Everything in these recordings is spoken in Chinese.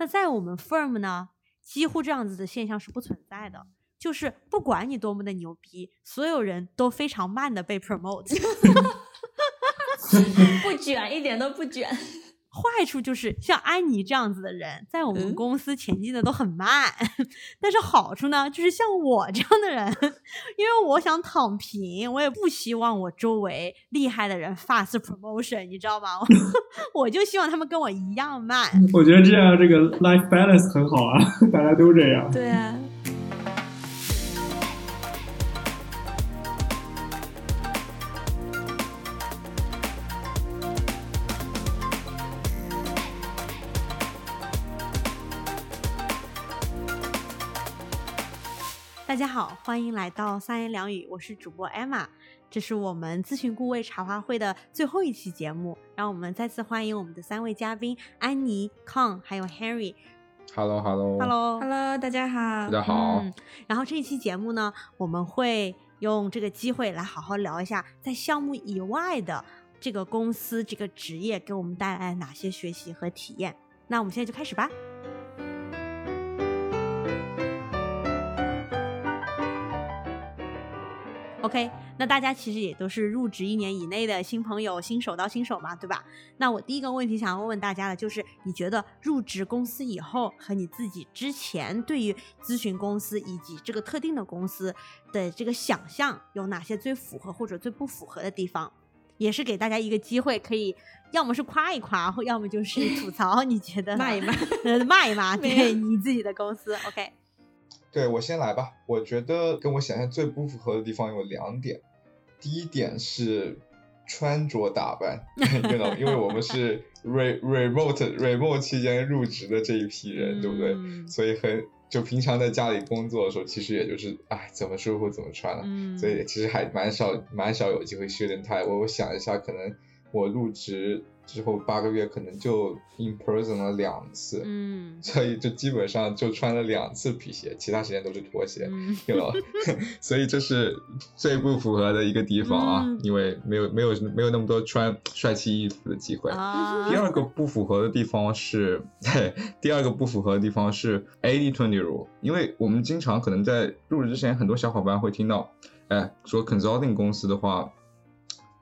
那在我们 firm 呢，几乎这样子的现象是不存在的。就是不管你多么的牛逼，所有人都非常慢的被 promote，不卷，一点都不卷。坏处就是像安妮这样子的人，在我们公司前进的都很慢。但是好处呢，就是像我这样的人，因为我想躺平，我也不希望我周围厉害的人 fast promotion，你知道吗？我就希望他们跟我一样慢。我觉得这样这个 life balance 很好啊，大家都这样。对啊。家好，欢迎来到三言两语，我是主播 Emma，这是我们咨询顾问茶话会的最后一期节目，让我们再次欢迎我们的三位嘉宾安妮、康还有 Henry。Hello，Hello，Hello，大家好，大家好。然后这一期节目呢，我们会用这个机会来好好聊一下，在项目以外的这个公司这个职业给我们带来哪些学习和体验。那我们现在就开始吧。OK，那大家其实也都是入职一年以内的新朋友，新手到新手嘛，对吧？那我第一个问题想要问问大家的就是，你觉得入职公司以后和你自己之前对于咨询公司以及这个特定的公司的这个想象有哪些最符合或者最不符合的地方？也是给大家一个机会，可以要么是夸一夸，或要么就是吐槽，你觉得 骂一骂，骂一骂，对你自己的公司，OK。对我先来吧，我觉得跟我想象最不符合的地方有两点。第一点是穿着打扮，因为我们是 re remote remote 期间入职的这一批人，对不对？所以很就平常在家里工作的时候，其实也就是哎怎么舒服怎么穿了，所以其实还蛮少蛮少有机会训练太。我我想一下，可能我入职。之后八个月可能就 in person 了两次，嗯，所以就基本上就穿了两次皮鞋，其他时间都是拖鞋，有了，所以这是最不符合的一个地方啊，因为没有没有没有那么多穿帅气衣服的机会。第二个不符合的地方是，对，第二个不符合的地方是 eighty twenty rule，因为我们经常可能在入职之前，很多小伙伴会听到，哎，说 consulting 公司的话。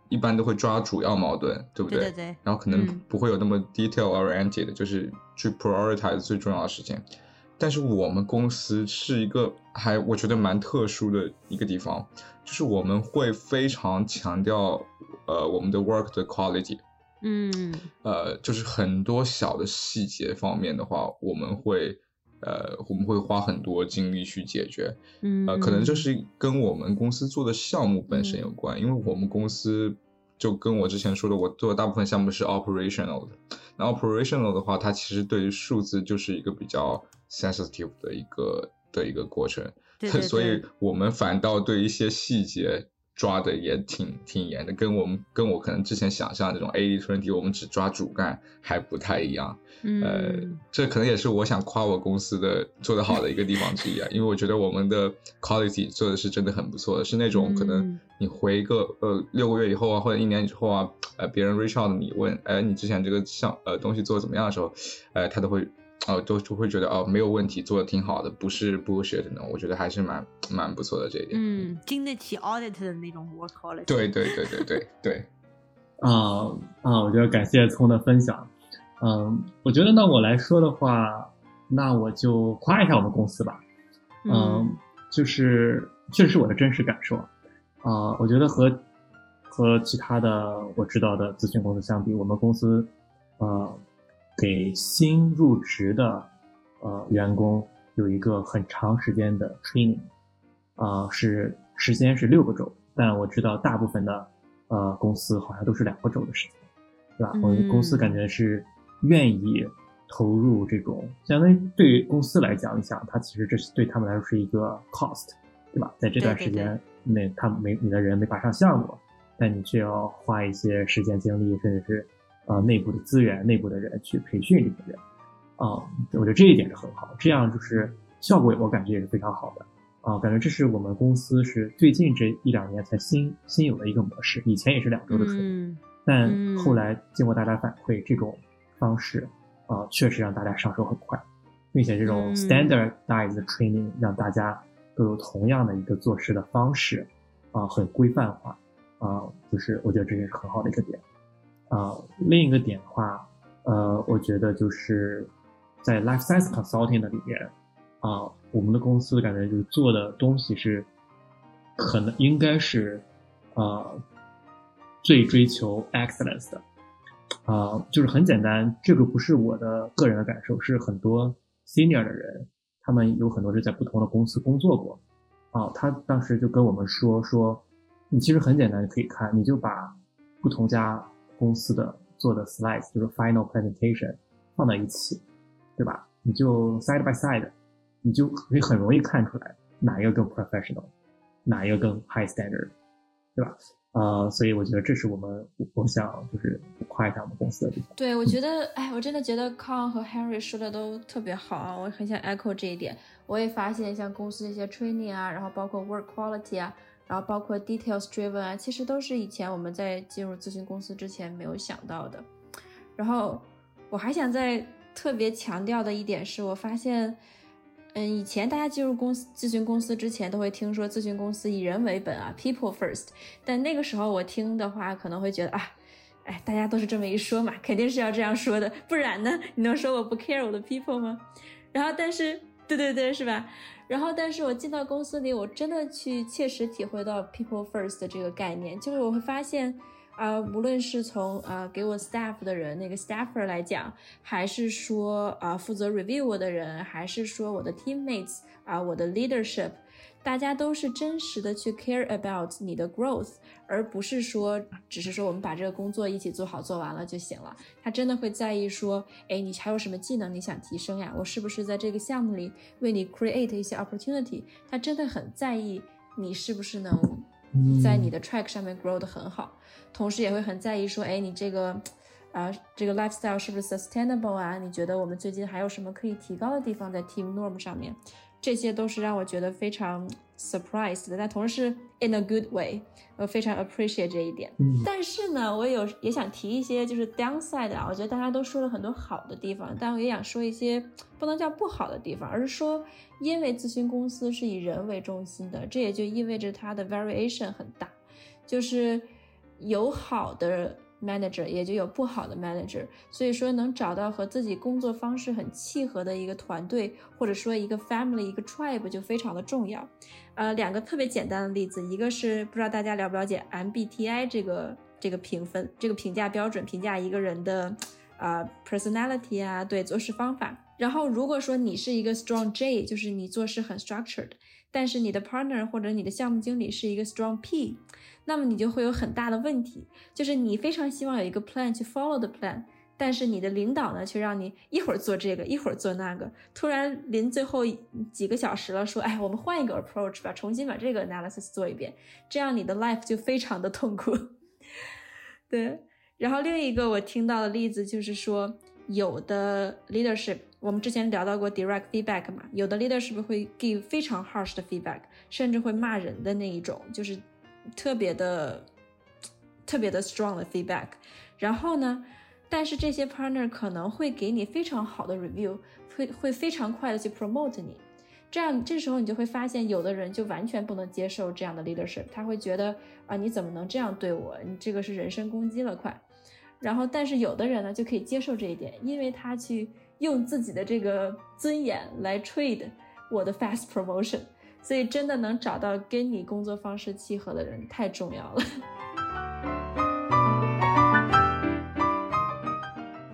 一般都会抓主要矛盾，对不对？对对对。然后可能不会有那么 detail oriented，就是去 prioritize 最重要的事情。但是我们公司是一个还我觉得蛮特殊的一个地方，就是我们会非常强调呃我们的 work 的 quality。嗯。呃，就是很多小的细节方面的话，我们会呃我们会花很多精力去解决。嗯。呃，可能这是跟我们公司做的项目本身有关，因为我们公司。就跟我之前说的，我做的大部分项目是 operational 的。那 operational 的话，它其实对于数字就是一个比较 sensitive 的一个的一个过程，对所以我们反倒对一些细节。抓的也挺挺严的，跟我们跟我可能之前想象这种 A D twenty，我们只抓主干还不太一样。呃，这可能也是我想夸我公司的做得好的一个地方之一啊，因为我觉得我们的 quality 做的是真的很不错的，是那种可能你回个呃六个月以后啊，或者一年以后啊，呃别人 reach out 你问，哎你之前这个项呃东西做的怎么样的时候，呃他都会。哦，都就会觉得哦，没有问题，做的挺好的，不是 bullshit 的，我觉得还是蛮蛮不错的这一点。嗯，经得起 audit 的那种 work quality。对对对对对对。啊啊，我觉得感谢聪的分享。嗯，我觉得那我来说的话，那我就夸一下我们公司吧。嗯，就是确实是我的真实感受。啊，我觉得和和其他的我知道的咨询公司相比，我们公司，呃。给新入职的呃员工有一个很长时间的 training，啊是时间是六个周，但我知道大部分的呃公司好像都是两个周的时间，对吧？我们公司感觉是愿意投入这种，相当于对于公司来讲，你想它其实这是对他们来说是一个 cost，对吧？在这段时间内，他没你的人没法上项目，但你却要花一些时间精力，甚至是。呃，内部的资源、内部的人去培训这些人，啊，我觉得这一点是很好，这样就是效果，我感觉也是非常好的，啊，感觉这是我们公司是最近这一两年才新新有的一个模式，以前也是两周的 training，但后来经过大家反馈，这种方式啊，确实让大家上手很快，并且这种嗯。standardized training 让大家都有同样的一个做事的方式，啊，很规范化，啊，就是我觉得这也是很好的一个点，啊，另一个点的话，呃，我觉得就是在 life science consulting 的里面，啊，我们的公司感觉就是做的东西是，可能应该是，呃，最追求 excellence 的。啊、就是很简单，这个不是我的个人的感受，是很多 senior 的人，他们有很多是在不同的公司工作过，啊，他当时就跟我们说说，你其实很简单，你可以看，你就把不同家公司的做的 slides，就是 final presentation 放在一起，对吧？你就 side by side，你就可以很容易看出来哪一个更 professional，哪一个更 high standard，对吧？呃，所以我觉得这是我们我想就是夸一下我们公司的地方。对，我觉得，哎，我真的觉得康和 Henry 说的都特别好啊，我很想 echo 这一点。我也发现，像公司一些 training 啊，然后包括 work quality 啊，然后包括 details driven 啊，其实都是以前我们在进入咨询公司之前没有想到的。然后我还想再特别强调的一点是，我发现，嗯，以前大家进入公司咨询公司之前都会听说咨询公司以人为本啊，people first。但那个时候我听的话，可能会觉得啊。哎，大家都是这么一说嘛，肯定是要这样说的，不然呢？你能说我不 care 我的 people 吗？然后，但是，对对对，是吧？然后，但是我进到公司里，我真的去切实体会到 people first 的这个概念，就是我会发现，啊、无论是从啊、给我 staff 的人那个 staffer 来讲，还是说啊、负责 review 我的人，还是说我的 teammates 啊、我的 leadership。大家都是真实的去 care about 你的 growth，而不是说只是说我们把这个工作一起做好做完了就行了。他真的会在意说，哎，你还有什么技能你想提升呀？我是不是在这个项目里为你 create 一些 opportunity？他真的很在意你是不是能在你的 track 上面 grow 的很好，同时也会很在意说，哎，你这个啊、呃、这个 lifestyle 是不是 sustainable 啊？你觉得我们最近还有什么可以提高的地方在 team norm 上面？这些都是让我觉得非常 surprised 的，但同时 in a good way，我非常 appreciate 这一点。嗯但是呢，我有也想提一些就是 downside 啊，我觉得大家都说了很多好的地方，但我也想说一些不能叫不好的地方，而是说，因为咨询公司是以人为中心的，这也就意味着它的 variation 很大，就是有好的。Manager 也就有不好的 manager，所以说能找到和自己工作方式很契合的一个团队，或者说一个 family、一个 tribe 就非常的重要。呃，两个特别简单的例子，一个是不知道大家了不了解 MBTI 这个这个评分、这个评价标准，评价一个人的啊、呃、personality 啊，对做事方法。然后如果说你是一个 strong J，就是你做事很 structured，但是你的 partner 或者你的项目经理是一个 strong P。那么你就会有很大的问题，就是你非常希望有一个 plan 去 follow the plan，但是你的领导呢，却让你一会儿做这个，一会儿做那个，突然临最后几个小时了，说，哎，我们换一个 approach 吧，重新把这个 analysis 做一遍，这样你的 life 就非常的痛苦。对，然后另一个我听到的例子就是说，有的 leadership，我们之前聊到过 direct feedback 嘛，有的 leadership 会 give 非常 harsh 的 feedback，甚至会骂人的那一种，就是。特别的、特别的 strong 的 feedback，然后呢，但是这些 partner 可能会给你非常好的 review，会会非常快的去 promote 你，这样这时候你就会发现，有的人就完全不能接受这样的 leadership，他会觉得啊，你怎么能这样对我？你这个是人身攻击了，快。然后，但是有的人呢就可以接受这一点，因为他去用自己的这个尊严来 trade 我的 fast promotion。所以，真的能找到跟你工作方式契合的人太重要了。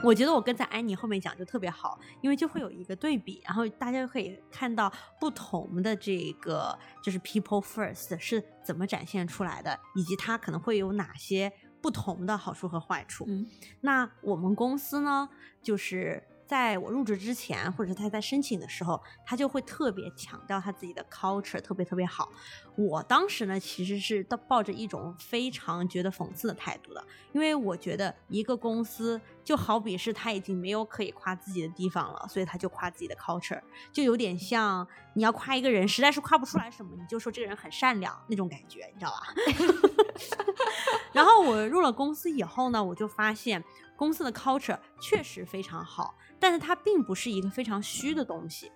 我觉得我跟在安妮后面讲就特别好，因为就会有一个对比，然后大家就可以看到不同的这个就是 people first 是怎么展现出来的，以及它可能会有哪些不同的好处和坏处。嗯，那我们公司呢，就是。在我入职之前，或者是他在申请的时候，他就会特别强调他自己的 culture 特别特别好。我当时呢，其实是抱着一种非常觉得讽刺的态度的，因为我觉得一个公司就好比是他已经没有可以夸自己的地方了，所以他就夸自己的 culture，就有点像你要夸一个人，实在是夸不出来什么，你就说这个人很善良那种感觉，你知道吧？然后我入了公司以后呢，我就发现公司的 culture 确实非常好，但是它并不是一个非常虚的东西，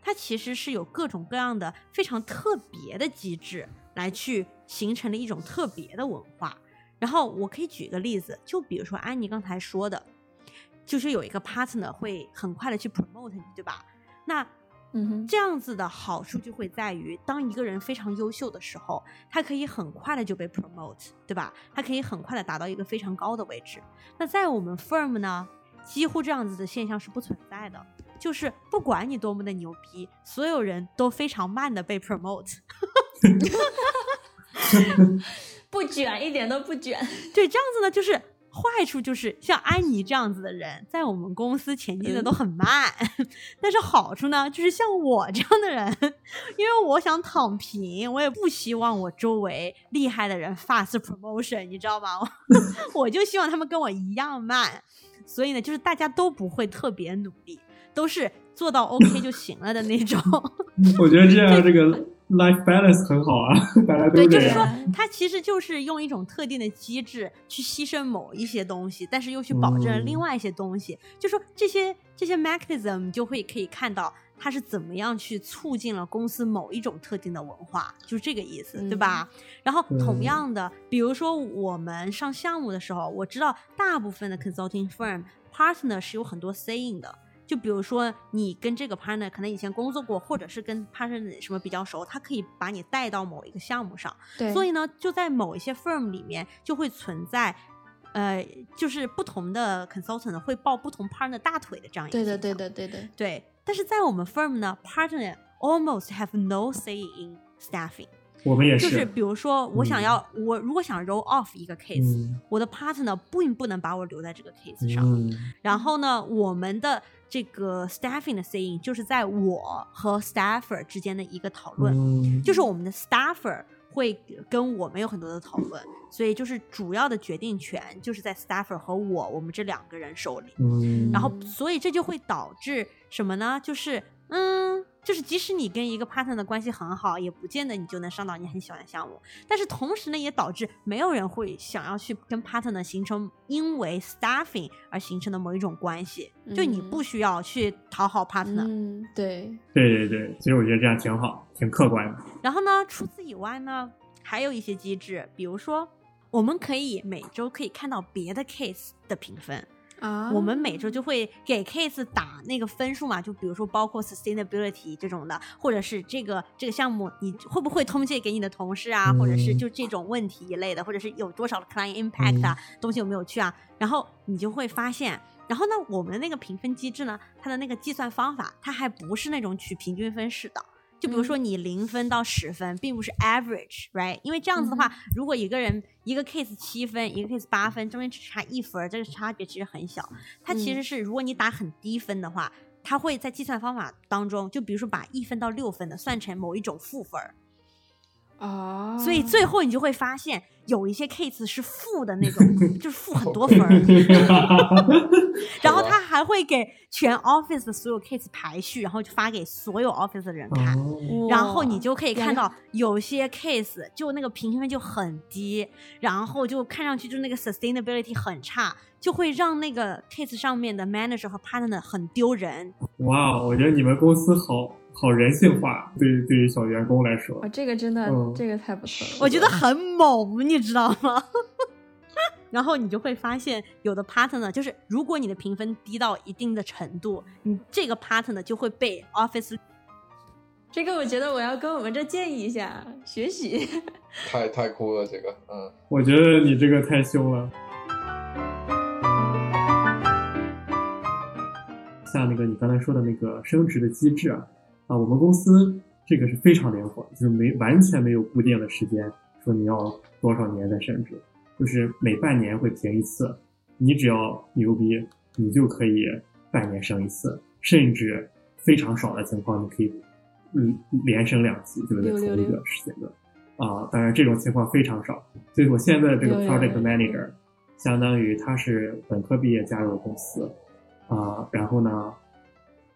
它其实是有各种各样的非常特别的机制来去形成了一种特别的文化。然后我可以举个例子，就比如说安妮刚才说的，就是有一个 partner 会很快的去 promote 你，对吧？那嗯哼，这样子的好处就会在于，当一个人非常优秀的时候，他可以很快的就被 promote，对吧？他可以很快的达到一个非常高的位置。那在我们 firm 呢，几乎这样子的现象是不存在的，就是不管你多么的牛逼，所有人都非常慢的被 promote。不卷，一点都不卷。对，这样子呢，就是坏处就是像安妮这样子的人，在我们公司前进的都很慢。但是好处呢，就是像我这样的人，因为我想躺平，我也不希望我周围厉害的人 fast promotion，你知道吗？我就希望他们跟我一样慢。所以呢，就是大家都不会特别努力，都是做到 OK 就行了的那种。我觉得这样这个 life balance 很好啊，大家都对，就是说样。，它其实就是用一种特定的机制去牺牲某一些东西，但是又去保证嗯另外一些东西。就说这些这些 mechanism 就会可以看到它是怎么样去促进了公司某一种特定的文化，就是这个意思，对吧？然后同嗯样的，比如说我们上项目的时候，我知道大部分的 consulting firm partner 是有很多 saying 的。就比如说，你跟这个 partner 可能以前工作过，或者是跟 partner 什么比较熟，他可以把你带到某一个项目上。对，所以呢，就在某一些 firm 里面就会存在，呃，就是不同的 consultant 会抱不同 partner 大腿的这样一个对的，对的，对的。对。但是在我们 firm 呢，partner almost have no say in staffing，我们也是就是比如说我想要、我如果想 roll off 一个 case，、嗯我的 partner 并不能把我留在这个 case 上。嗯然后呢，我们的这个 staffing 的 saying 就是在我和 staffer 之间的一个讨论。嗯，就是我们的 staffer 会跟我们有很多的讨论，所以就是主要的决定权就是在 staffer 和我我们这两个人手里。嗯，然后，嗯所以这就会导致什么呢？就是，嗯，就是即使你跟一个 partner 的关系很好，也不见得你就能上到你很喜欢的项目。但是同时呢，也导致没有人会想要去跟 partner 形成因为 staffing 而形成的某一种关系。就你嗯不需要去讨好 partner，、嗯，对，对对对，其实我觉得这样挺好，挺客观的。然后呢，除此以外呢，还有一些机制，比如说，我们可以每周可以看到别的 case 的评分，啊，我们每周就会给 case 打那个分数嘛，就比如说包括 sustainability 这种的，或者是这个这个项目你会不会通借给你的同事啊，或者是嗯就这种问题一类的，或者是有多少的 client impact 啊，东西有没有去啊，然后你就会发现。然后呢，我们的那个评分机制呢，它的那个计算方法，它还不是那种取平均分式的。就比如说你零分到十分，并不是 average，right？因为这样子的话，如果一个人一个 case 七分，一个 case 八分，中间只差一分，这个差别其实很小。它其实是如果你打很低分的话，它会在计算方法当中，就比如说把一分到六分的算成某一种负分儿，啊，所以最后你就会发现有一些 case 是负的那种，就是负很多分儿。然后他还会给全 office 的所有 case 排序，然后就发给所有 office 的人看。哦，然后你就可以看到有些 case 就那个平均分就很低，然后就看上去就那个 sustainability 很差，就会让那个 case 上面的 manager 和 partner 很丢人。哇，我觉得你们公司好好人性化，对于对于小员工来说哇，，这个真的，嗯这个太不错了。我觉得很猛，你知道吗？然后你就会发现，有的 partner 就是，如果你的评分低到一定的程度，你这个 partner 就会被 office 这个，我觉得我要跟我们这建议一下，学习。太太酷了，这个，嗯，我觉得你这个太凶了。像那个你刚才说的那个升职的机制啊，啊，我们公司这个是非常灵活，就是没完全没有固定的时间，说你要多少年再升职，就是每半年会评一次，你只要牛逼，你就可以半年升一次，甚至非常少的情况，你可以嗯连升两级，就是在同一个时间段。啊，当然这种情况非常少，所以我现在这个 project manager 相当于他是本科毕业加入公司，啊、然后呢，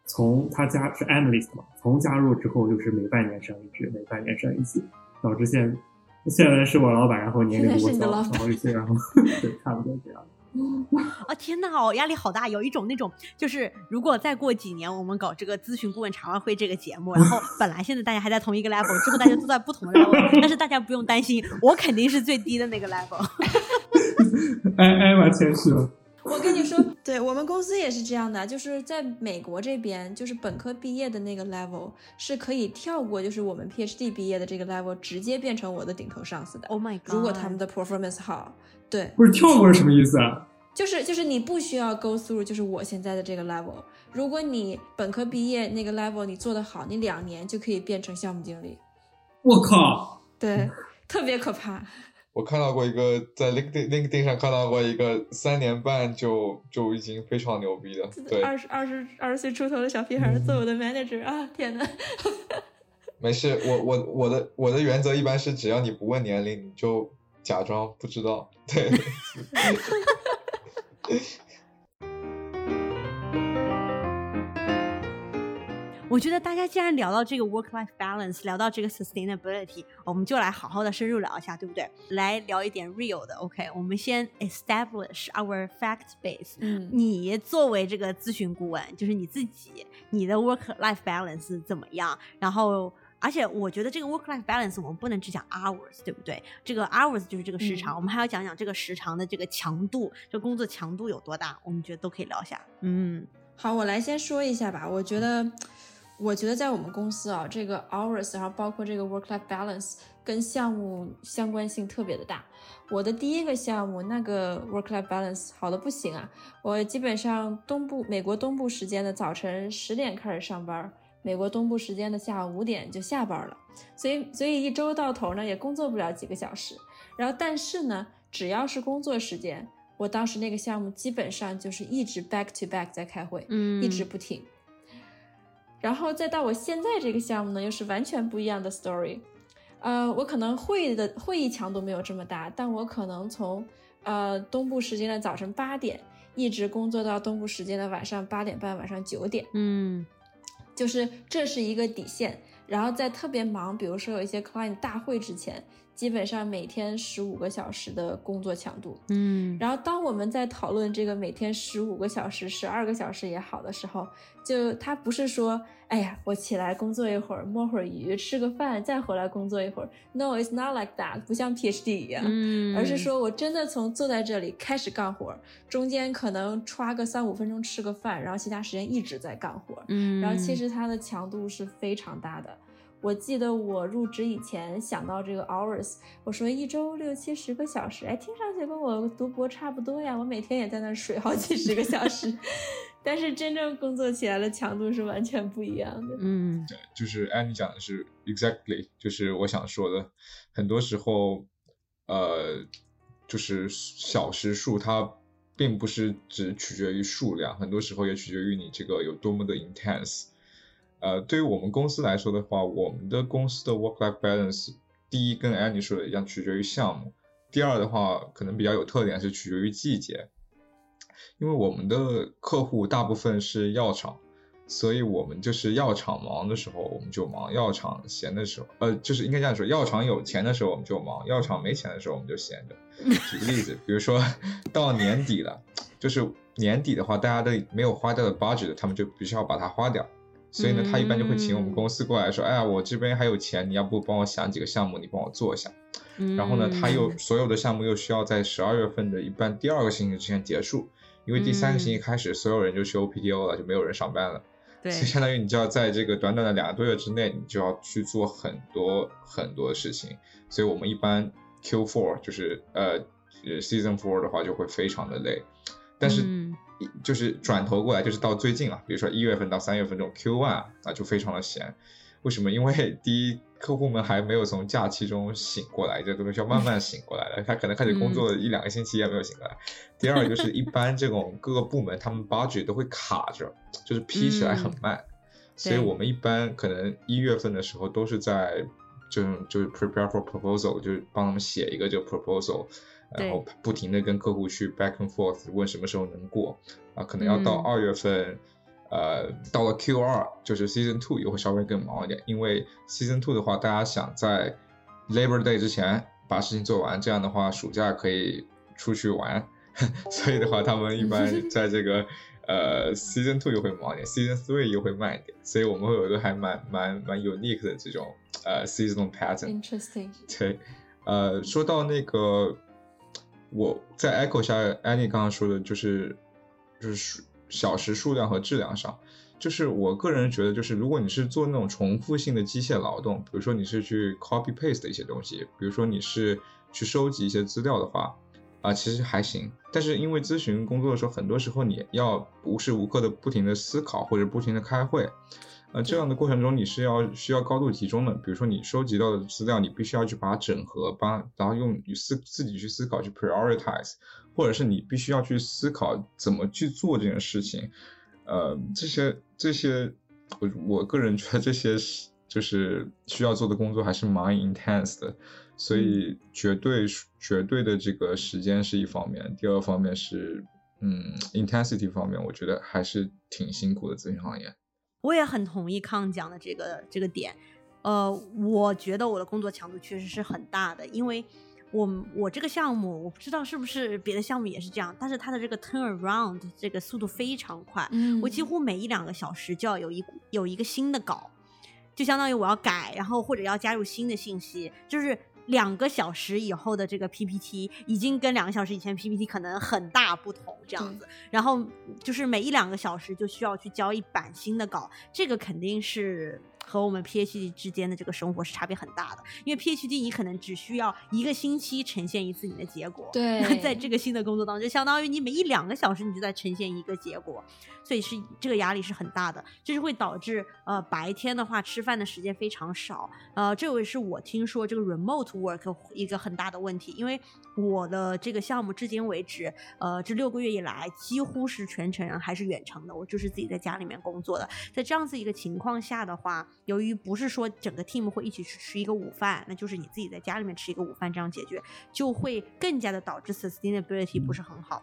从他加是 analyst 嘛，从加入之后就是每半年升一职，每半年升一次，导致现现在是我老板，然后年龄比我小，现在是你的老板然后一些，然后对，差不多这样。啊 天呐，我压力好大，有一种那种就是如果再过几年我们搞这个咨询顾问茶话会这个节目，然后 本来现在大家还在同一个 level，之后大家都在不同的 level，但是大家不用担心，我肯定是最低的那个 level。哎哎，完全是。我跟你说，对我们公司也是这样的，就是在美国这边，就是本科毕业的那个 level 是可以跳过，就是我们 PhD 毕业的这个 level，直接变成我的顶头上司的。Oh my god！如果他们的 performance 好，对，不是跳过是什么意思啊？就是就是你不需要 go through，就是我现在的这个 level。如果你本科毕业那个 level 你做得好，你两年就可以变成项目经理，我靠！对，特别可怕。我看到过一个在 LinkedIn LinkedIn 上看到过一个三年半就就已经非常牛逼的，对，二十二十二十岁出头的小屁孩做我的 manager 啊！天呐，没事，我我我的我的原则一般是只要你不问年龄，你就假装不知道，对。我觉得大家既然聊到这个 work-life balance，聊到这个 sustainability，我们就来好好的深入聊一下，对不对？来聊一点 real 的。OK，我们先 establish our fact base。嗯，你作为这个咨询顾问，就是你自己，你的 work-life balance 怎么样？然后，而且我觉得这个 work-life balance 我们不能只讲 hours，对不对？这个 hours 就是这个时长，嗯我们还要讲讲这个时长的这个强度，这工作强度有多大？我们觉得都可以聊一下。嗯好，我来先说一下吧。我觉得，我觉得在我们公司啊，这个 hours，然后包括这个 work-life balance 跟项目相关性特别的大。我的第一个项目那个 work-life balance 好的不行啊，我基本上东部美国东部时间的早晨十点开始上班，美国东部时间的下午五点就下班了，所以所以一周到头呢也工作不了几个小时。然后但是呢，只要是工作时间，我当时那个项目基本上就是一直 back to back 在开会。嗯一直不停。然后再到我现在这个项目呢，又是完全不一样的 story。呃，我可能会的会议强度没有这么大，但我可能从呃东部时间的早晨八点一直工作到东部时间的晚上八点半、晚上九点，嗯就是这是一个底线。然后在特别忙，比如说有一些 client 大会之前，基本上每天十五个小时的工作强度。嗯然后当我们在讨论这个每天十五个小时、十二个小时也好的时候，就他不是说，哎呀，我起来工作一会儿，摸会儿鱼，吃个饭，再回来工作一会儿。No，it's not like that，不像 PhD 一样。嗯，而是说我真的从坐在这里开始干活，中间可能刷个三五分钟吃个饭，然后其他时间一直在干活。嗯，然后其实它的强度是非常大的。我记得我入职以前想到这个 hours，我说一周六七十个小时，哎，听上去跟我读博差不多呀。我每天也在那儿睡好几十个小时，但是真正工作起来的强度是完全不一样的。嗯就是安妮讲的是 exactly，就是我想说的，很多时候，呃，就是小时数它并不是只取决于数量，很多时候也取决于你这个有多么的 intense。呃，对于我们公司来说的话，我们的公司的 work-life balance，第一跟安妮说的一样，取决于项目；第二的话，可能比较有特点是取决于季节，因为我们的客户大部分是药厂。所以我们就是药厂忙的时候我们就忙，药厂闲的时候，呃，就是应该这样说，药厂有钱的时候我们就忙，药厂没钱的时候我们就闲着。举个例子，比如说到年底了，就是年底的话，大家的没有花掉的 budget，他们就必须要把它花掉。所以呢，他一般就会请我们公司过来说，哎呀，我这边还有钱，你要不帮我想几个项目，你帮我做一下。嗯，然后呢，他又所有的项目又需要在十二月份的一般第二个星期之前结束，因为第三个星期开始，所有人就去 OPDO 了，就没有人上班了。对所以相当于你就要在这个短短的两个多月之内，你就要去做很多很多的事情。所以我们一般 Q4 就是呃呃 Season Four 的话就会非常的累，但是就是转头过来就是到最近啊，比如说一月份到三月份这种 Q1 啊，那就非常的闲。为什么？因为 第一，客户们还没有从假期中醒过来，这东西要慢慢醒过来的。他可能开始工作一两个星期也没有醒过来。第二，就是一般这种各个部门他们 budget 都会卡着，就是 批起来很慢，所以我们一般可能一月份的时候都是在这种就是 prepare for proposal，就是帮他们写一个这个 proposal，然后不停的跟客户去 back and forth 问什么时候能过啊，可能要到二月份，呃，到了 Q 二就是 season two 也会稍微更忙一点，因为 season two 的话，大家想在 Labor Day 之前把事情做完，这样的话暑假可以出去玩，所以的话，他们一般 在这个。呃，Season Two 又会忙一点，Season Three 又会慢一点，所以我们会有一个还蛮蛮蛮 unique 的这种呃 seasonal pattern。Interesting。对，呃，说到那个，我在 echo 下 Annie 刚刚说的，就是就是数小时数量和质量上，就是我个人觉得，就是如果你是做那种重复性的机械劳动，比如说你是去 copy paste 的一些东西，比如说你是去收集一些资料的话。啊，其实还行，但是因为咨询工作的时候，很多时候你要无时无刻的不停的思考或者不停的开会，呃，这样的过程中你是要需要高度集中的。比如说你收集到的资料，你必须要去把它整合，把然后用思自己去思考去 prioritize，或者是你必须要去思考怎么去做这件事情，呃，这些这些，我我个人觉得这些是就是需要做的工作还是蛮 intense 的。所以绝对绝对的这个时间是一方面，第二方面是嗯 intensity 方面，我觉得还是挺辛苦的咨询行业。我也很同意康讲的这个这个点，呃，我觉得我的工作强度确实是很大的，因为我我这个项目我不知道是不是别的项目也是这样，但是它的这个 turn around 这个速度非常快，我几乎每一两个小时就要有一有一个新的稿，就相当于我要改，然后或者要加入新的信息，就是。两个小时以后的这个 PPT 已经跟两个小时以前 PPT 可能很大不同，这样子。然后就是每一两个小时就需要去交一版新的稿，这个肯定是。和我们 PhD 之间的这个生活是差别很大的，因为 PhD 你可能只需要一个星期呈现一次你的结果，对，在这个新的工作当中，就相当于你每一两个小时你就在呈现一个结果，所以是这个压力是很大的，就是会导致呃白天的话吃饭的时间非常少，呃，这也是我听说这个 remote work 一个很大的问题，因为我的这个项目至今为止，呃，这六个月以来几乎是全程还是远程的，我就是自己在家里面工作的，在这样子一个情况下的话。由于不是说整个 team 会一起去吃一个午饭，那就是你自己在家里面吃一个午饭，这样解决就会更加的导致 sustainability 不是很好。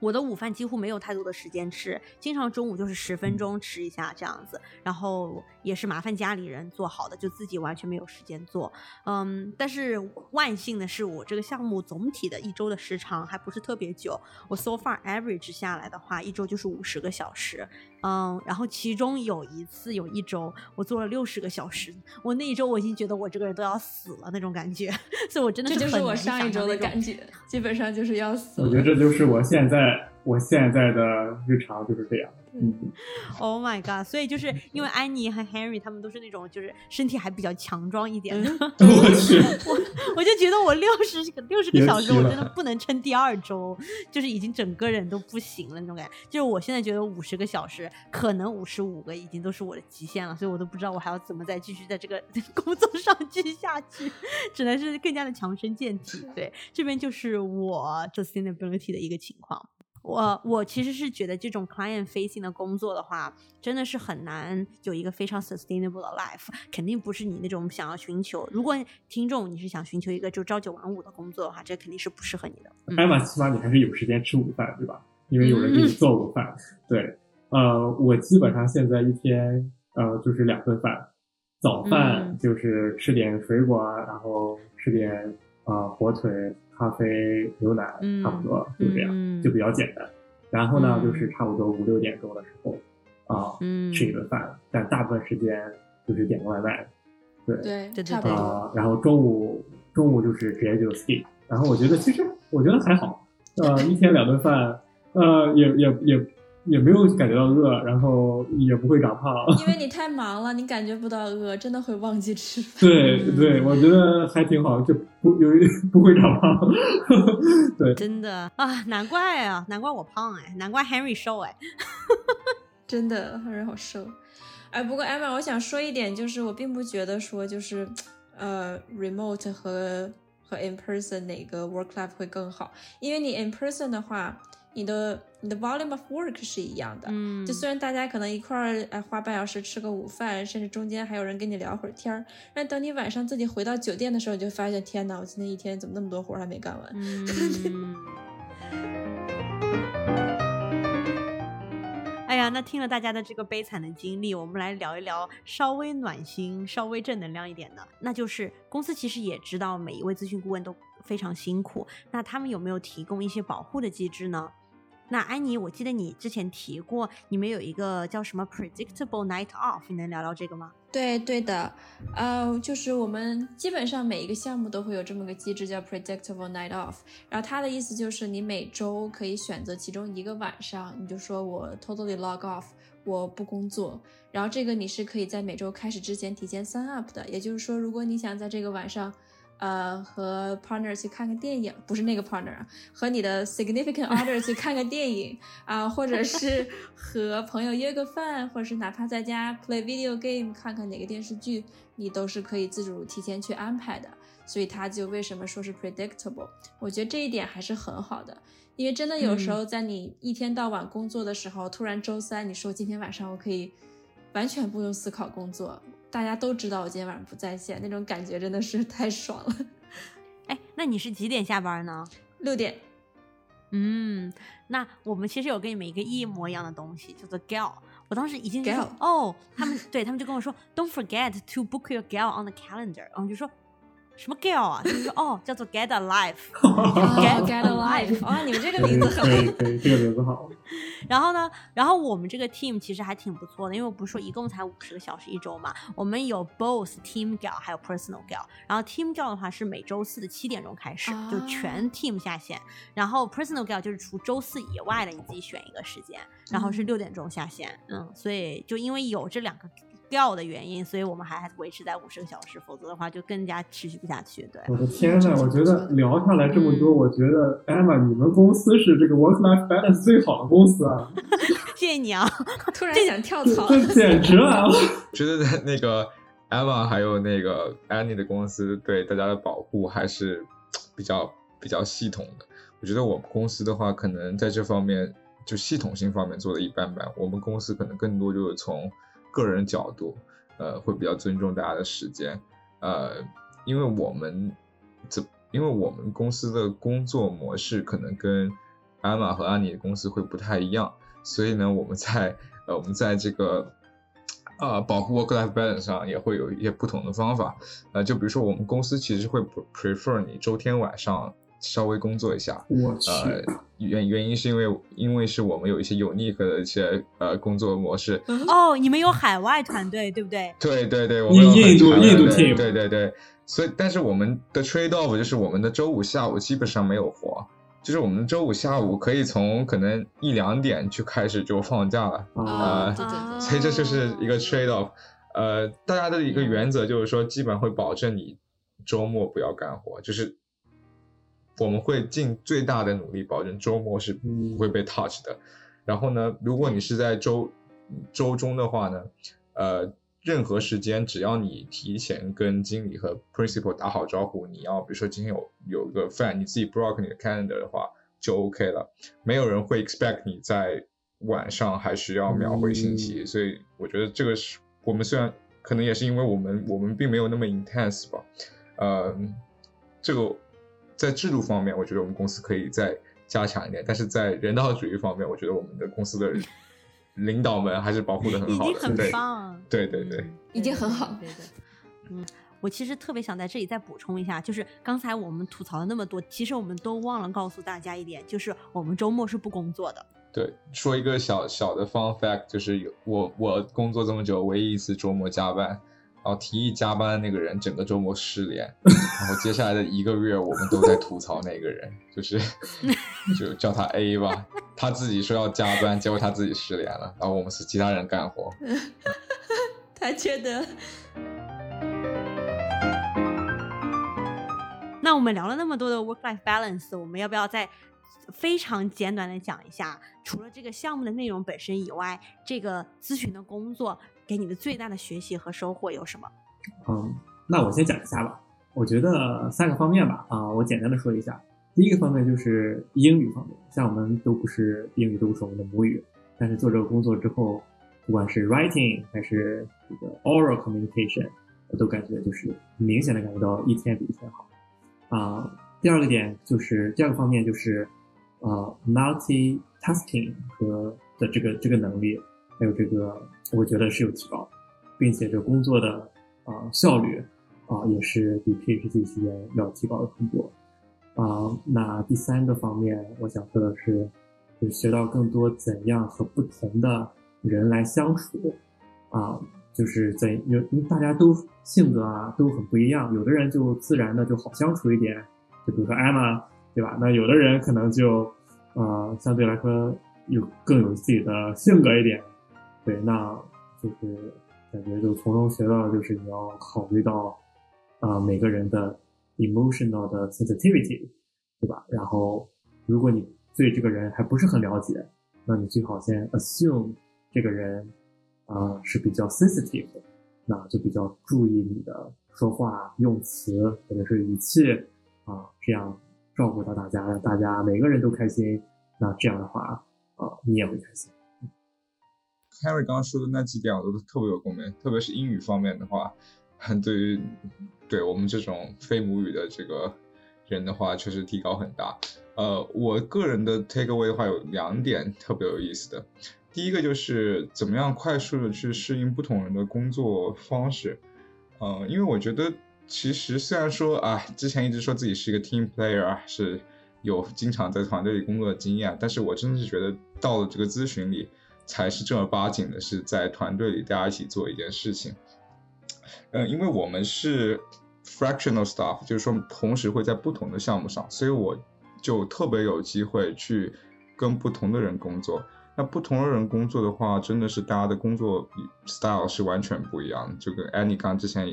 我的午饭几乎没有太多的时间吃，经常中午就是十分钟吃一下这样子，然后也是麻烦家里人做好的，就自己完全没有时间做。嗯，但是万幸的是，我这个项目总体的一周的时长还不是特别久，我 so far average 下来的话，一周就是五十个小时。嗯，然后其中有一次有一周我做了六十个小时，我那一周我已经觉得我这个人都要死了那种感觉，所以我真的这就是我上一周的感觉，基本上就是要死。我觉得这就是我现在我现在的日常就是这样。嗯，Oh my god！所以就是因为安妮和 Henry 他们都是那种就是身体还比较强壮一点的，我去，我我就觉得我六十六十个小时我真的不能撑第二周，就是已经整个人都不行了那种感觉。就是我现在觉得五十个小时，可能五十五个已经都是我的极限了，所以我都不知道我还要怎么再继续在这个 工作上继续下去，只能是更加的强身健体。对，这边就是我 sustainability 的一个情况。我我其实是觉得这种 client facing 的工作的话，真的是很难有一个非常 sustainable 的 life，肯定不是你那种想要寻求。如果听众你是想寻求一个就朝九晚五的工作的话，这肯定是不适合你的。艾玛，起码你还是有时间吃午饭，对吧？因为有人给你做午饭。对，呃，我基本上现在一天呃就是两顿饭，早饭就是吃点水果啊，然后吃点啊火腿。咖啡、牛奶，差不多就这样，就比较简单。然后呢，就是差不多五六点钟的时候，啊，吃一顿饭。但大部分时间就是点个外卖。对对差不多，然后中午中午就是直接就 skip。然后我觉得其实我觉得还好，呃，一天两顿饭，呃，也也也。也没有感觉到饿，然后也不会长胖，因为你太忙了，你感觉不到饿，真的会忘记吃饭。对对，我觉得还挺好，就不有一 不会长胖。对，真的啊，难怪啊，难怪我胖哎，难怪 Henry 瘦哎，真的 Henry 好瘦。哎，不过 Emma，我想说一点，就是我并不觉得说就是呃，remote 和和 in person 哪个 work life 会更好，因为你 in person 的话。你的你的 volume of work 是一样的。嗯，就虽然大家可能一块儿哎花半小时吃个午饭，甚至中间还有人跟你聊会儿天儿，但等你晚上自己回到酒店的时候，你就发现天哪，我今天一天怎么那么多活儿还没干完？嗯。哎呀，那听了大家的这个悲惨的经历，我们来聊一聊稍微暖心、稍微正能量一点的。那就是公司其实也知道每一位咨询顾问都非常辛苦，那他们有没有提供一些保护的机制呢？那安妮，我记得你之前提过，你们有一个叫什么 predictable night off，你能聊聊这个吗？对对的，呃，就是我们基本上每一个项目都会有这么个机制，叫 predictable night off。然后它的意思就是你每周可以选择其中一个晚上，你就说我 totally log off，我不工作。然后这个你是可以在每周开始之前提前 sign up 的，也就是说，如果你想在这个晚上。呃，和 partner 去看个电影，不是那个 partner，和你的 significant other 去看个电影啊，或者是和朋友约个饭，或者是哪怕在家 play video game，看看哪个电视剧，你都是可以自主提前去安排的。所以他就为什么说是 predictable？我觉得这一点还是很好的，因为真的有时候在你一天到晚工作的时候，突然周三你说今天晚上我可以完全不用思考工作。大家都知道我今天晚上不在线，那种感觉真的是 太爽了。哎，那你是几点下班呢？六点。嗯，那我们其实有跟你们一个一模一样的东西，叫做 gal。我当时已经哦，他们对他们就跟我说，Don't forget to book your gal on the calendar。然后就说。什么 girl 啊？就是说哦，叫做 Get a Life，Get Get a Life。啊，你们这个名字很可以，可以，这个名字好。然后呢，然后我们这个 team 其实还挺不错的，因为我不是说一共才五十个小时一周嘛，我们有 both team girl 还有 personal girl。然后 team girl 的话是每周四的七点钟开始，就全 team 下线。然后 personal girl 就是除周四以外的你自己选一个时间，然后是六点钟下线。嗯，所以就因为有这两个。掉的原因，所以我们还维持在五十个小时，否则的话就更加持续不下去。对，我的天呐，我觉得聊下来这么多，我觉得 Emma，你们公司是这个 work-life balance 最好的公司啊！谢谢你啊，突然想跳槽，这 简直了！觉得那个 Emma 还有那个 Annie 的公司对大家的保护还是比较比较系统的。我觉得我们公司的话，可能在这方面就系统性方面做的一般般。我们公司可能更多就是从个人角度，呃，会比较尊重大家的时间，呃，因为我们这，因为我们公司的工作模式可能跟艾玛和安妮的公司会不太一样，所以呢，我们在 呃，我们在这个啊保护 work-life balance 上也会有一些不同的方法，呃，就比如说我们公司其实会 prefer 你周天晚上。稍微工作一下，我去，原原因是因为因为是我们有一些有 unique 的一些呃工作模式。哦，你们有海外团队对不对？对对对，我们有印度印度 team，对对对。所以，但是我们的 trade off 就是我们的周五下午基本上没有活，就是我们周五下午可以从可能一两点就开始就放假了啊。所以这就是一个 trade off。呃，大家的一个原则就是说，基本会保证你周末不要干活，就是。我们会尽最大的努力，保证周末是不会被 touch 的。然后呢，如果你是在周周中的话呢，呃，任何时间只要你提前跟经理和 principal 打好招呼，你要比如说今天有有一个饭，你自己 block 你的 calendar 的话，就 OK 了。没有人会 expect 你在晚上还需要秒回信息。所以我觉得这个是我们虽然可能也是因为我们我们并没有那么 intense 吧，呃，这个。在制度方面，我觉得我们公司可以再加强一点，但是在人道主义方面，我觉得我们的公司的 领导们还是保护的很好的，很棒，对对对，已经很好，对对。嗯，我其实特别想在这里再补充一下，就是刚才我们吐槽了那么多，其实我们都忘了告诉大家一点，就是我们周末是不工作的。对，说一个小小的 fun fact，就是有我我工作这么久，唯一一次周末加班。然后提议加班的那个人整个周末失联，然后接下来的一个月我们都在吐槽那个人，就是 就叫他 A 吧，他自己说要加班，结果他自己失联了，然后我们是其他人干活。他觉得。那我们聊了那么多的 work-life balance，我们要不要再非常简短的讲一下，除了这个项目的内容本身以外，这个咨询的工作？给你的最大的学习和收获有什么？嗯，那我先讲一下吧。我觉得三个方面吧。啊，我简单的说一下。第一个方面就是英语方面，像我们都不是英语都不是我们的母语，但是做这个工作之后，不管是 writing 还是这个 oral communication，我都感觉就是明显的感觉到一天比一天好。啊，第二个点就是第二个方面就是呃 multitasking 和的这个这个能力，还有这个我觉得是有提高，并且这工作的啊效率啊也是比 PhD 期间要提高了很多。啊，那第三个方面，我想说的是，就学到更多怎样和不同的人来相处，啊，就是怎有，因为大家都性格啊都很不一样，有的人就自然的就好相处一点，就比如说 Emma，对吧？那有的人可能就，呃，相对来说有更有自己的性格一点，对，那就是感觉就从中学到的就是你要考虑到，啊，每个人的。emotional 的 sensitivity，对吧？然后，如果你对这个人还不是很了解，那你最好先 assume 这个人啊是比较 sensitive 的，那就比较注意你的说话用词或者是语气啊，这样照顾到大家，大家每个人都开心。那这样的话，啊，你也会开心。Harry 刚刚说的那几点我都特别有共鸣，特别是英语方面的话。对于对我们这种非母语的这个人的话，确实提高很大。呃，我个人的 take away 的话有两点特别有意思的。第一个就是怎么样快速的去适应不同人的工作方式。呃，因为我觉得其实虽然说啊，之前一直说自己是一个 team player 啊，是有经常在团队里工作的经验，但是我真的是觉得到了这个咨询里，才是正儿八经的是在团队里大家一起做一件事情。嗯，因为我们是 fractional staff，就是说同时会在不同的项目上，所以我就特别有机会去跟不同的人工作。那不同的人工作的话，真的是大家的工作 style 是完全不一样。就跟 Annie 刚之前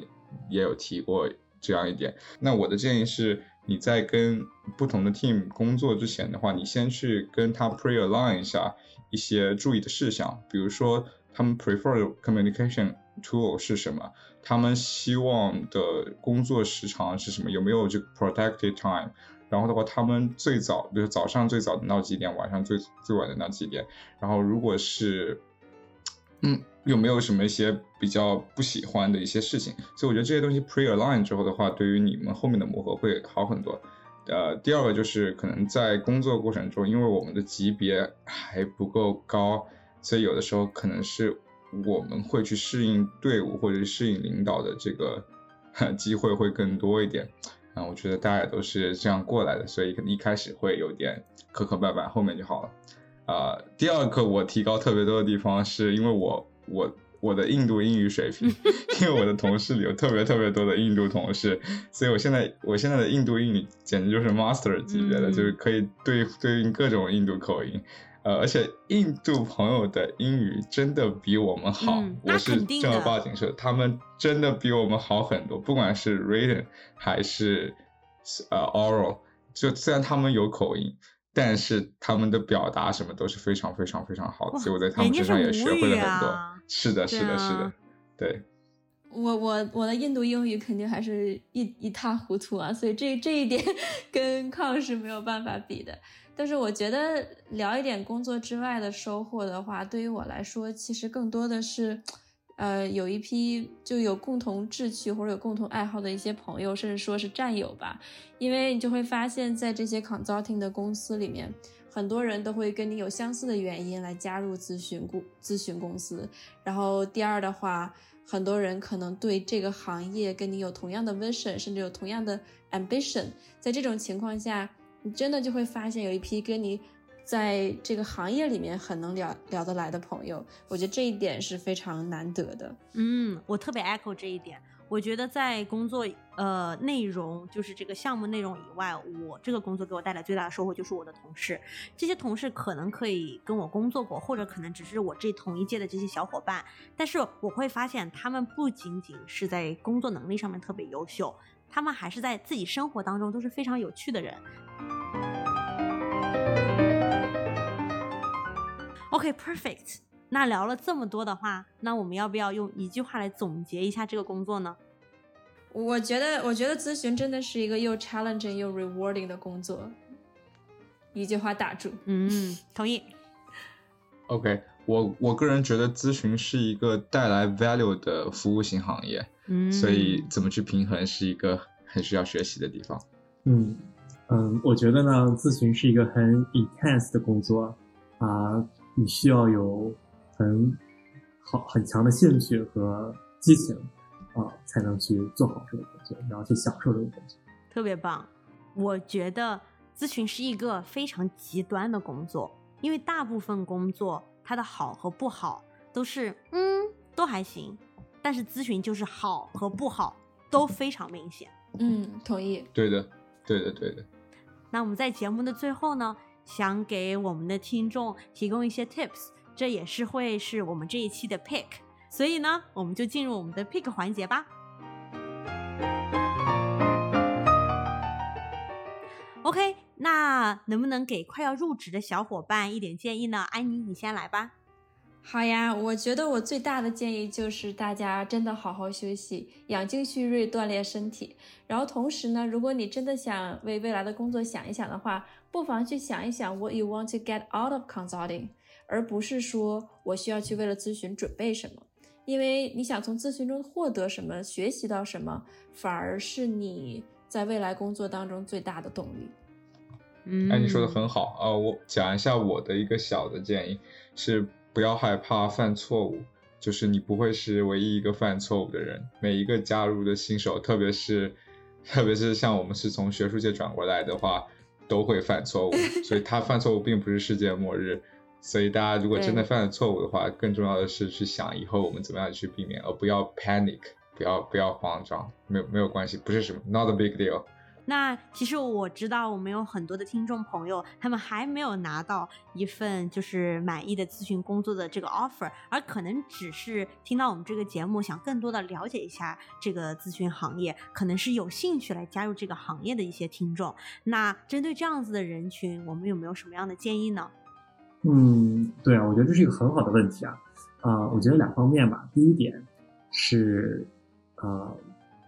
也有提过这样一点。那我的建议是，你在跟不同的 team 工作之前的话，你先去跟他 pre align 一下一些注意的事项，比如说他们 prefer communication。tool 是什么？他们希望的工作时长是什么？有没有这个 protected time？然后的话，他们最早，比如早上最早的到几点，晚上最最晚的那几点？然后如果是，嗯，有没有什么一些比较不喜欢的一些事情？所以我觉得这些东西 pre align 之后的话，对于你们后面的磨合会好很多。呃，第二个就是可能在工作过程中，因为我们的级别还不够高，所以有的时候可能是。我们会去适应队伍或者适应领导的这个 机会会更多一点，啊，我觉得大家也都是这样过来的，所以可能一开始会有点磕磕绊绊，后面就好了。啊，第二个我提高特别多的地方是因为我我我的印度英语水平，因为我的同事里有特别特别多的印度同事，所以我现在我现在的印度英语简直就是 master 级别的，就是可以对对应各种印度口音。呃，而且印度朋友的英语真的比我们好，我是正儿八经说，他们真的比我们好很多，不管是 written 还是呃 oral，就虽然他们有口音，但是他们的表达什么都是非常非常非常好的，所以我在他们身上也学会了很多。是的，是的，是的，对。我我我的印度英语肯定还是一一塌糊涂啊，所以这这一点 跟康是没有办法比的。但是我觉得聊一点工作之外的收获的话，对于我来说，其实更多的是，呃，有一批就有共同志趣或者有共同爱好的一些朋友，甚至说是战友吧。因为你就会发现，在这些 consulting 的公司里面，很多人都会跟你有相似的原因来加入咨询公咨询公司。然后第二的话，很多人可能对这个行业跟你有同样的 vision，甚至有同样的 ambition。在这种情况下，你真的就会发现有一批跟你在这个行业里面很能聊聊得来的朋友，我觉得这一点是非常难得的。嗯，我特别 echo 这一点。我觉得在工作呃内容，就是这个项目内容以外，我这个工作给我带来最大的收获就是我的同事。这些同事可能可以跟我工作过，或者可能只是我这同一届的这些小伙伴，但是我会发现他们不仅仅是在工作能力上面特别优秀，他们还是在自己生活当中都是非常有趣的人。OK，perfect。那聊了这么多的话，那我们要不要用一句话来总结一下这个工作呢？我觉得，我觉得咨询真的是一个又 challenging 又 rewarding 的工作。一句话打住。嗯，同意。OK，我我个人觉得咨询是一个带来 value 的服务型行业，嗯，所以怎么去平衡是一个很需要学习的地方。嗯嗯，我觉得呢，咨询是一个很 intense 的工作啊，你需要有很好很强的兴趣和激情啊，才能去做好这个工作，然后去享受这个工作。特别棒。我觉得咨询是一个非常极端的工作，因为大部分工作它的好和不好都是嗯都还行，但是咨询就是好和不好都非常明显。嗯，同意。对的，对的，对的。那我们在节目的最后呢，想给我们的听众提供一些 tips，这也是会是我们这一期的 pick。所以呢，我们就进入我们的 pick 环节吧。OK，那能不能给快要入职的小伙伴一点建议呢？安妮，你先来吧。好呀，我觉得我最大的建议就是大家真的好好休息，养精蓄锐，锻炼身体。然后同时呢，如果你真的想为未来的工作想一想的话，不妨去想一想 what you want to get out of consulting，而不是说我需要去为了咨询准备什么，因为你想从咨询中获得什么，学习到什么，反而是你在未来工作当中最大的动力。嗯，哎，你说的很好啊、呃我讲一下我的一个小的建议是不要害怕犯错误，就是你不会是唯一一个犯错误的人。每一个加入的新手，特别是特别是像我们是从学术界转过来的话，都会犯错误，所以他犯错误并不是世界末日。所以大家如果真的犯了错误的话，更重要的是去想以后我们怎么样去避免，而不要 panic，不要不要慌张，没有没有关系，不是什么 not a big deal。那其实我知道，我们有很多的听众朋友，他们还没有拿到一份就是满意的咨询工作的这个 offer，而可能只是听到我们这个节目，想更多的了解一下这个咨询行业，可能是有兴趣来加入这个行业的一些听众。那针对这样子的人群，我们有没有什么样的建议呢？嗯，对啊，我觉得这是一个很好的问题啊。啊、我觉得两方面吧。第一点是，呃，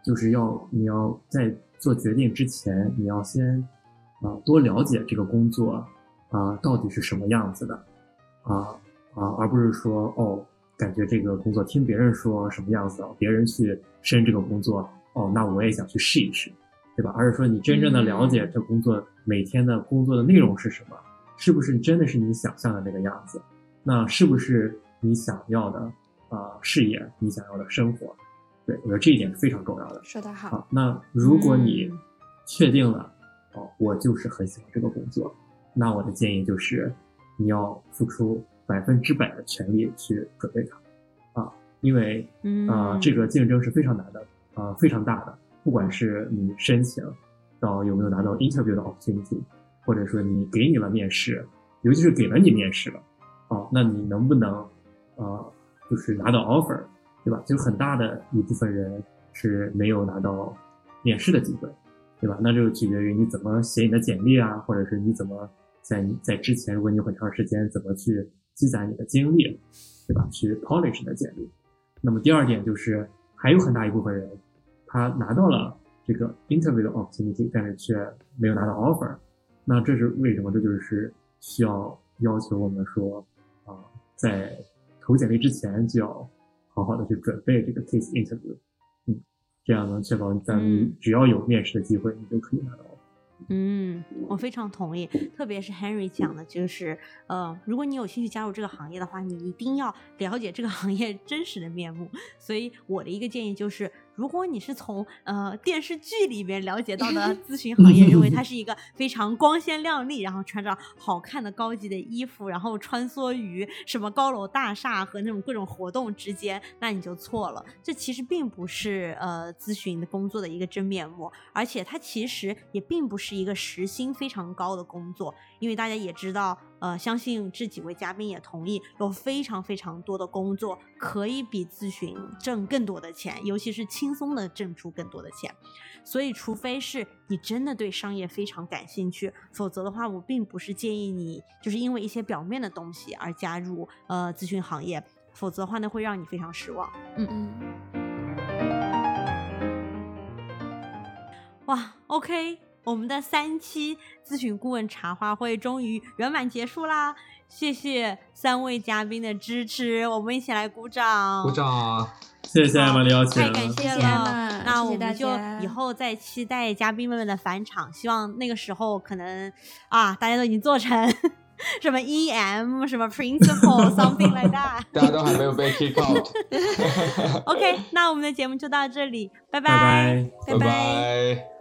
就是要你要在做决定之前，你要先啊、多了解这个工作啊、到底是什么样子的啊啊，而不是说哦，感觉这个工作听别人说什么样子，别人去申这个工作，哦，那我也想去试一试，对吧？而是说你真正的了解这工作、每天的工作的内容是什么。是不是真的是你想象的那个样子？那是不是你想要的啊、呃事业，你想要的生活？对，我觉得这一点是非常重要的。说得好，好，那如果你嗯确定了，哦，我就是很喜欢这个工作，那我的建议就是你要付出百分之百的全力去准备它，啊，因为嗯啊、这个竞争是非常难的，啊、非常大的。不管是你申请到有没有拿到 interview 的 opportunity，或者说你给你了面试，尤其是给了你面试了，哦，那你能不能呃，就是拿到 offer，对吧？就很大的一部分人是没有拿到面试的机会，对吧？那就取决于你怎么写你的简历啊，或者是你怎么在在之前，如果你有很长时间，怎么去积攒你的经历，对吧？去 polish 你的简历。那么第二点就是，还有很大一部分人，他拿到了这个 interview 的 opportunity，但是却没有拿到 offer。那这是为什么？这就是需要要求我们说，啊、在投简历之前就要好好的去准备这个 case interview，嗯，这样能确保在你嗯只要有面试的机会，你就可以拿到。嗯，我非常同意，特别是 Henry 讲的，就是呃，如果你有兴趣加入这个行业的话，你一定要了解这个行业真实的面目。所以我的一个建议就是，如果你是从呃电视剧里面了解到的 咨询行业，认为它 是一个非常光鲜亮丽，然后穿着好看的高级的衣服，然后穿梭于什么高楼大厦和那种各种活动之间，那你就错了。这其实并不是呃咨询的工作的一个真面目，而且它其实也并不是一个时薪非常高的工作，因为大家也知道，呃，相信这几位嘉宾也同意，有非常非常多的工作可以比咨询挣更多的钱，尤其是轻松的挣出更多的钱。所以，除非是你真的对商业非常感兴趣，否则的话，我并不是建议你就是因为一些表面的东西而加入呃咨询行业，否则的话呢，会让你非常失望。嗯，哇，OK，我们的三期咨询顾问茶话会终于圆满结束啦！谢谢三位嘉宾的支持，我们一起来鼓掌！鼓掌！谢谢艾玛的邀请，太感谢了。那我们就以后再期待嘉宾们的返场，希望那个时候可能啊，大家都已经做成 什么 EM 什么 Principal something like that。大家都还没有被 kick out，OK，那我们的节目就到这里，拜拜拜。拜拜。